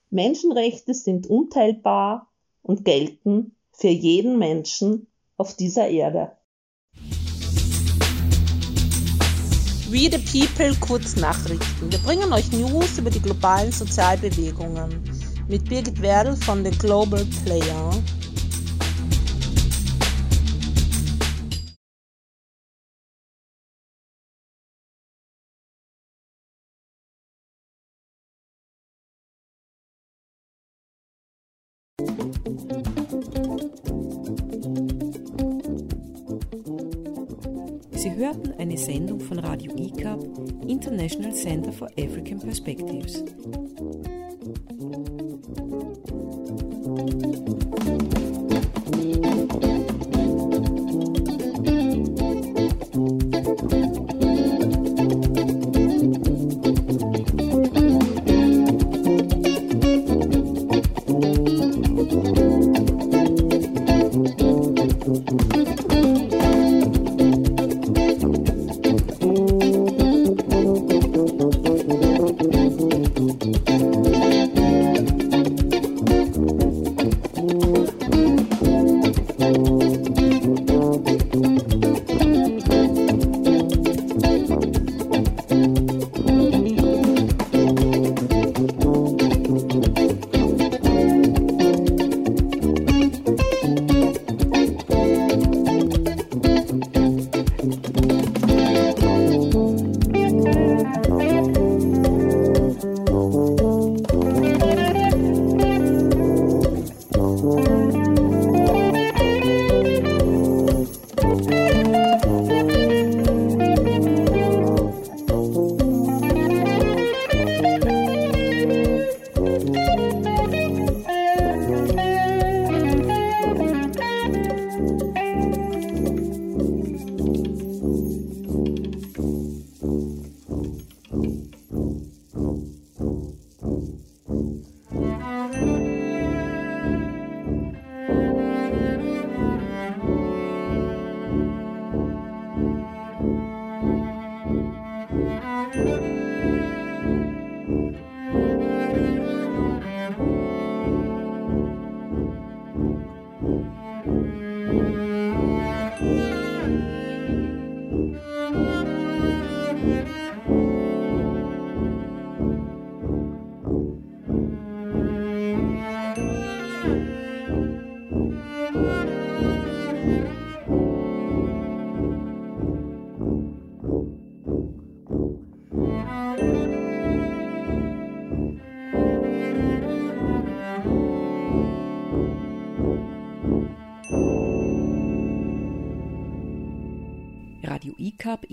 [SPEAKER 6] Menschenrechte sind unteilbar und gelten für jeden Menschen auf dieser Erde.
[SPEAKER 7] We the People Kurznachrichten. Wir bringen euch News über die globalen Sozialbewegungen mit Birgit Werdl von The Global Player.
[SPEAKER 1] Sendung von Radio ICAP, International Center for African Perspectives.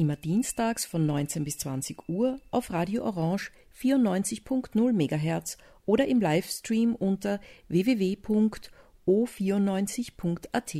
[SPEAKER 1] Immer dienstags von 19 bis 20 Uhr auf Radio Orange 94.0 MHz oder im Livestream unter www.o94.at.